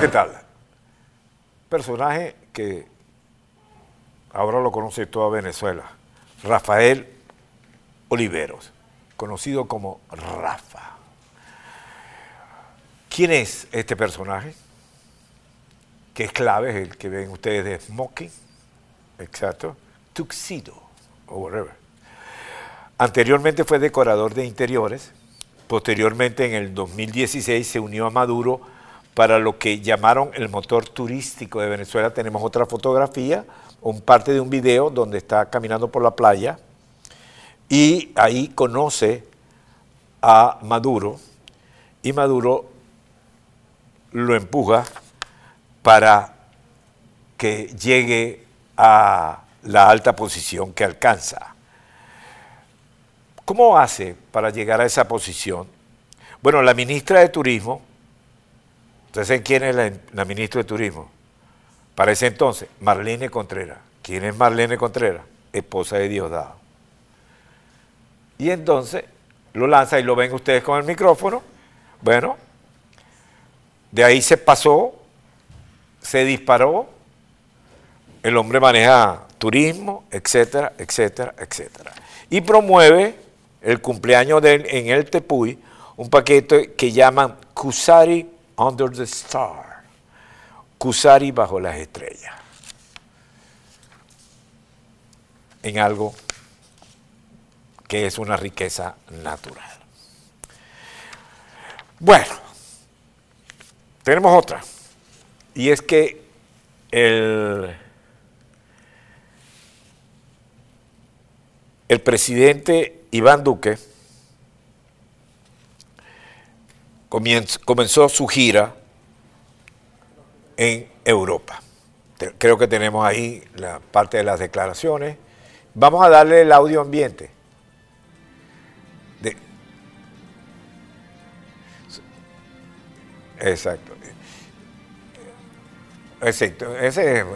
¿Qué tal? Personaje que ahora lo conoce toda Venezuela, Rafael Oliveros, conocido como Rafa. ¿Quién es este personaje? Que es clave, es el que ven ustedes de Smoking, exacto, Tuxedo, o whatever. Anteriormente fue decorador de interiores, posteriormente en el 2016 se unió a Maduro para lo que llamaron el motor turístico de Venezuela. Tenemos otra fotografía, un parte de un video donde está caminando por la playa y ahí conoce a Maduro y Maduro lo empuja para que llegue a la alta posición que alcanza. ¿Cómo hace para llegar a esa posición? Bueno, la ministra de Turismo, ¿ustedes saben quién es la, la ministra de Turismo? Para ese entonces, Marlene Contreras. ¿Quién es Marlene Contreras? Esposa de Diosdado. Y entonces lo lanza y lo ven ustedes con el micrófono. Bueno, de ahí se pasó, se disparó, el hombre maneja turismo, etcétera, etcétera, etcétera. Y promueve el cumpleaños de él en el Tepuy, un paquete que llaman Kusari Under the Star, Kusari bajo las estrellas, en algo que es una riqueza natural. Bueno, tenemos otra, y es que el, el presidente Iván Duque comenzó su gira en Europa. Creo que tenemos ahí la parte de las declaraciones. Vamos a darle el audio ambiente. Exacto. Exacto. Ese es,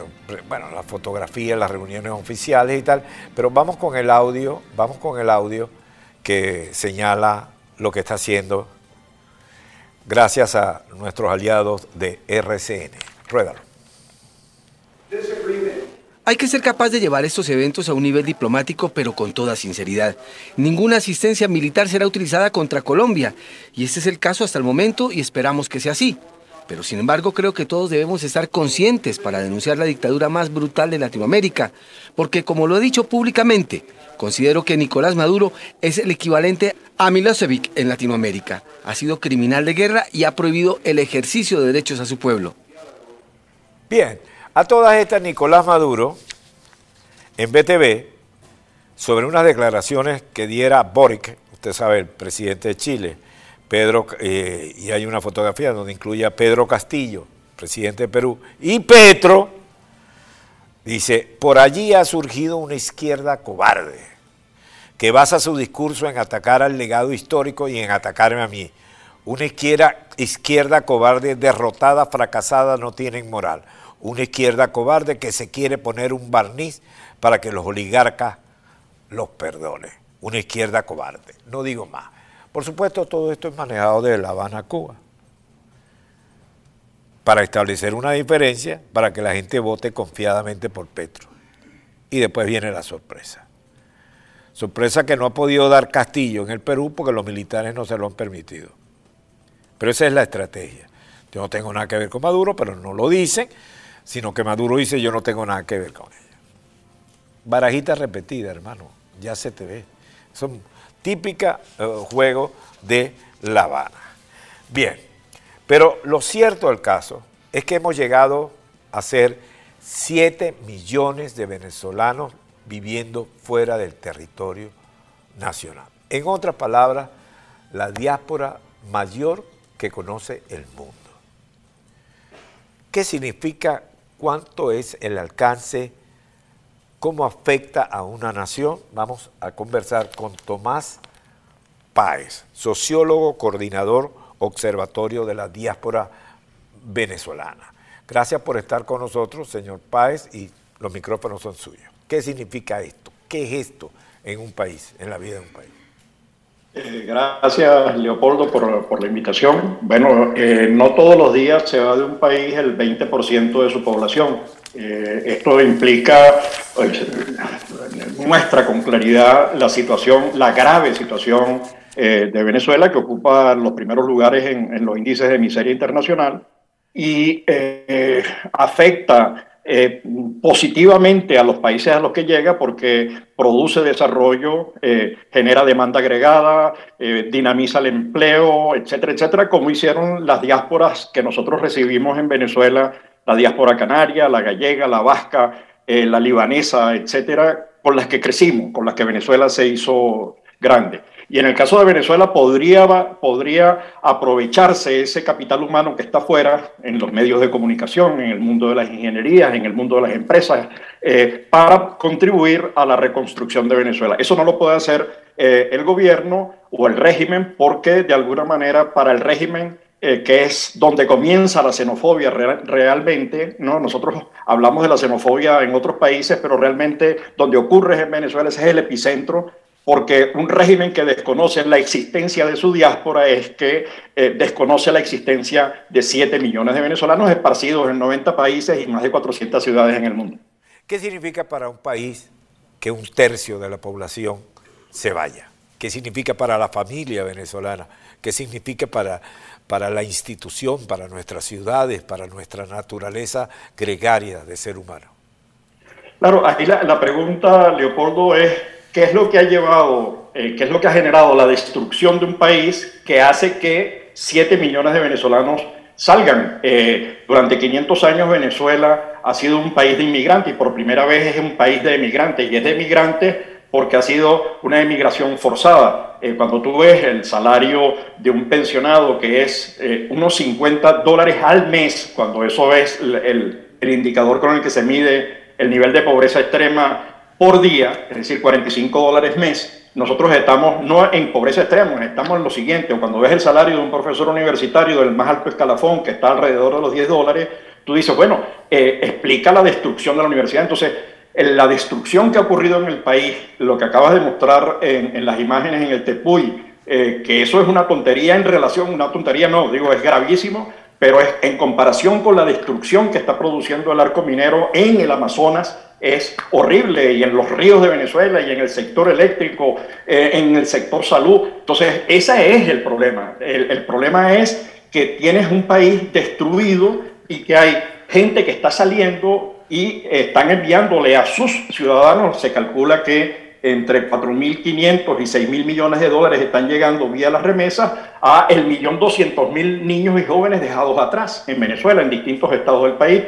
bueno, la fotografía, las reuniones oficiales y tal, pero vamos con el audio, vamos con el audio que señala lo que está haciendo gracias a nuestros aliados de RCN. Ruédalo. Hay que ser capaz de llevar estos eventos a un nivel diplomático, pero con toda sinceridad. Ninguna asistencia militar será utilizada contra Colombia, y este es el caso hasta el momento y esperamos que sea así. Pero sin embargo creo que todos debemos estar conscientes para denunciar la dictadura más brutal de Latinoamérica, porque como lo he dicho públicamente, considero que Nicolás Maduro es el equivalente a Milosevic en Latinoamérica. Ha sido criminal de guerra y ha prohibido el ejercicio de derechos a su pueblo. Bien, a todas estas Nicolás Maduro, en BTV, sobre unas declaraciones que diera Boric, usted sabe, el presidente de Chile, Pedro, eh, y hay una fotografía donde incluye a Pedro Castillo, presidente de Perú, y Petro, dice, por allí ha surgido una izquierda cobarde, que basa su discurso en atacar al legado histórico y en atacarme a mí. Una izquierda, izquierda cobarde, derrotada, fracasada, no tienen moral. Una izquierda cobarde que se quiere poner un barniz para que los oligarcas los perdonen. Una izquierda cobarde, no digo más. Por supuesto, todo esto es manejado de La Habana, Cuba, para establecer una diferencia, para que la gente vote confiadamente por Petro. Y después viene la sorpresa. Sorpresa que no ha podido dar Castillo en el Perú porque los militares no se lo han permitido. Pero esa es la estrategia. Yo no tengo nada que ver con Maduro, pero no lo dicen, sino que Maduro dice yo no tengo nada que ver con ella. Barajita repetida, hermano, ya se te ve. Son típica uh, juego de La Habana. Bien, pero lo cierto del caso es que hemos llegado a ser 7 millones de venezolanos viviendo fuera del territorio nacional. En otras palabras, la diáspora mayor que conoce el mundo. ¿Qué significa? ¿Cuánto es el alcance? ¿Cómo afecta a una nación? Vamos a conversar con Tomás Páez, sociólogo, coordinador, observatorio de la diáspora venezolana. Gracias por estar con nosotros, señor Páez, y los micrófonos son suyos. ¿Qué significa esto? ¿Qué es esto en un país, en la vida de un país? Eh, gracias, Leopoldo, por, la invitación. Bueno, eh, no todos los días se va de un país el 20% de su población. Eh, esto implica, muestra con claridad la situación, la grave situación de Venezuela, que ocupa los primeros lugares en los índices de miseria internacional y afecta eh, positivamente a los países a los que llega porque produce desarrollo, eh, genera demanda agregada, eh, dinamiza el empleo, etcétera, etcétera, como hicieron las diásporas que nosotros recibimos en Venezuela, la diáspora canaria, la gallega, la vasca, la libanesa, etcétera, con las que crecimos, con las que Venezuela se hizo grande. Y en el caso de Venezuela podría, podría aprovecharse ese capital humano que está afuera, en los medios de comunicación, en el mundo de las ingenierías, en el mundo de las empresas, eh, para contribuir a la reconstrucción de Venezuela. Eso no lo puede hacer eh, el gobierno o el régimen porque de alguna manera para el régimen eh, que es donde comienza la xenofobia realmente, ¿no? Nosotros hablamos de la xenofobia en otros países, pero realmente donde ocurre en Venezuela ese es el epicentro porque un régimen que desconoce la existencia de su diáspora es que eh, desconoce la existencia de 7 millones de venezolanos esparcidos en 90 países y más de 400 ciudades en el mundo. ¿Qué significa para un país que un tercio de la población se vaya? ¿Qué significa para la familia venezolana? ¿Qué significa para, para la institución, para nuestras ciudades, para nuestra naturaleza gregaria de ser humano? Claro, aquí la, pregunta, Leopoldo, es ¿Qué es lo que ha llevado, eh, qué es lo que ha generado la destrucción de un país que hace que 7 millones de venezolanos salgan? Eh, durante 500 años Venezuela ha sido un país de inmigrantes y por primera vez es un país de emigrantes y es de emigrantes porque ha sido una emigración forzada. Eh, cuando tú ves el salario de un pensionado que es unos 50 dólares al mes, cuando eso es el, el indicador con el que se mide el nivel de pobreza extrema por día, es decir, 45 dólares mes, nosotros estamos no en pobreza extrema, estamos en lo siguiente, cuando ves el salario de un profesor universitario del más alto escalafón, que está alrededor de los 10 dólares, tú dices, bueno, eh, explica la destrucción de la universidad. Entonces, la destrucción que ha ocurrido en el país, lo que acabas de mostrar en, las imágenes en el Tepuy, eh, que eso es una tontería en relación, una tontería no, digo, es gravísimo, pero es en comparación con la destrucción que está produciendo el arco minero en el Amazonas, es horrible y en los ríos de Venezuela y en el sector eléctrico, eh, en el sector salud. Entonces, ese es el problema. El, problema es que tienes un país destruido y que hay gente que está saliendo y están enviándole a sus ciudadanos, se calcula que entre 4.500 y 6.000 millones de dólares están llegando vía las remesas a el millón mil niños y jóvenes dejados atrás en Venezuela, en distintos estados del país.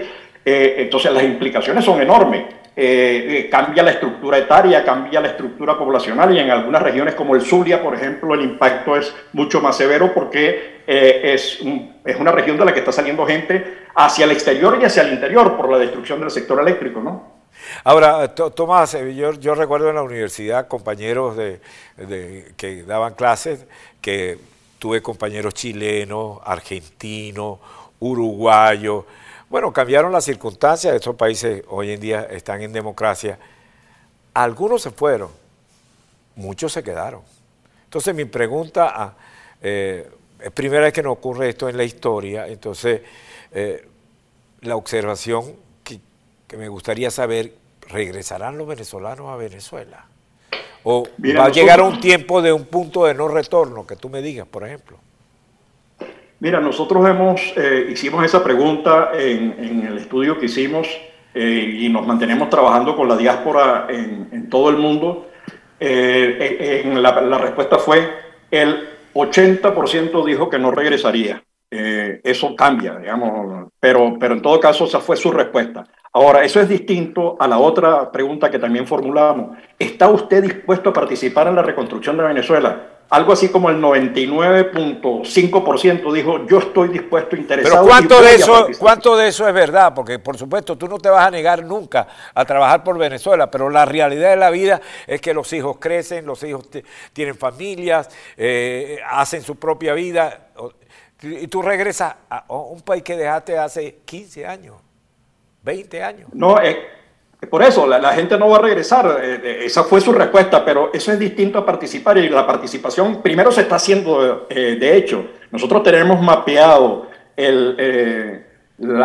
Eh, entonces las implicaciones son enormes. Eh, eh, cambia la estructura etaria, cambia la estructura poblacional y en algunas regiones como el Zulia, por ejemplo, el impacto es mucho más severo porque eh, es, es una región de la que está saliendo gente hacia el exterior y hacia el interior por la destrucción del sector eléctrico, ¿no? Ahora, Tomás, yo, yo, recuerdo en la universidad compañeros de, que daban clases, que tuve compañeros chilenos, argentinos, uruguayos, bueno, cambiaron las circunstancias, estos países hoy en día están en democracia. Algunos se fueron, muchos se quedaron. Entonces mi pregunta, ah, eh, es primera vez que nos ocurre esto en la historia, entonces eh, la observación que, me gustaría saber, ¿regresarán los venezolanos a Venezuela? ¿O va a llegar un tiempo de un punto de no retorno, que tú me digas, por ejemplo? Mira, nosotros hemos, eh, hicimos esa pregunta en, el estudio que hicimos eh, y nos mantenemos trabajando con la diáspora en, todo el mundo. Eh, en la, la, respuesta fue el 80% dijo que no regresaría. eso cambia, digamos, pero, pero en todo caso esa fue su respuesta. Ahora, eso es distinto a la otra pregunta que también formulamos. ¿Está usted dispuesto a participar en la reconstrucción de Venezuela? Algo así como el 99.5% dijo, yo estoy dispuesto, interesado. Pero ¿cuánto de, eso, ¿cuánto de eso es verdad? Porque por supuesto tú no te vas a negar nunca a trabajar por Venezuela, pero la realidad de la vida es que los hijos crecen, los hijos tienen familias, eh, hacen su propia vida, y tú regresas a un país que dejaste hace 15 años, 20 años. No, es Por eso, la, gente no va a regresar. Eh, eh, esa fue su respuesta, pero eso es distinto a participar y la participación primero se está haciendo eh, de hecho. Nosotros tenemos mapeado el,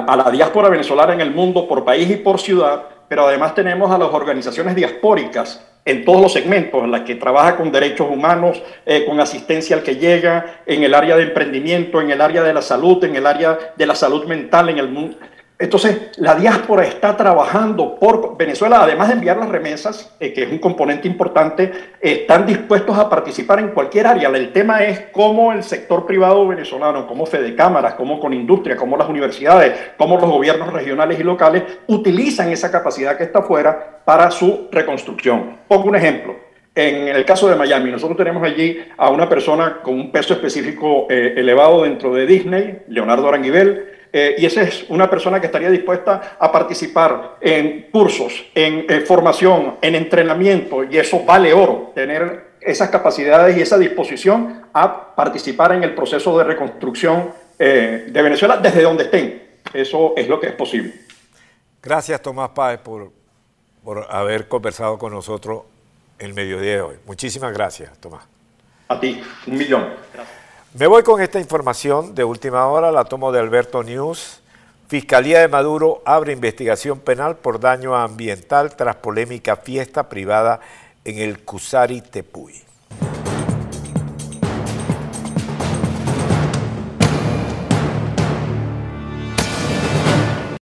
a la diáspora venezolana en el mundo por país y por ciudad, pero además tenemos a las organizaciones diaspóricas en todos los segmentos, en las que trabaja con derechos humanos, con asistencia al que llega, en el área de emprendimiento, en el área de la salud, en el área de la salud mental, en el mundo entonces, la diáspora está trabajando por Venezuela, además de enviar las remesas, eh, que es un componente importante, están dispuestos a participar en cualquier área. El tema es cómo el sector privado venezolano, como Fede Cámaras, como con industria, como las universidades, como los gobiernos regionales y locales utilizan esa capacidad que está afuera para su reconstrucción. Pongo un ejemplo. En el caso de Miami, nosotros tenemos allí a una persona con un peso específico eh, elevado dentro de Disney, Leonardo Aranguibel, eh, y esa es una persona que estaría dispuesta a participar en cursos, en eh, formación, en entrenamiento, y eso vale oro, tener esas capacidades y esa disposición a participar en el proceso de reconstrucción eh, de Venezuela desde donde estén. Eso es lo que es posible. Gracias, Tomás Páez, por, por haber conversado con nosotros el mediodía de hoy. Muchísimas gracias, Tomás. A ti, un millón. Gracias. Me voy con esta información de última hora, la tomo de Alberto News. Fiscalía de Maduro abre investigación penal por daño ambiental tras polémica fiesta privada en el Cusari Tepuy.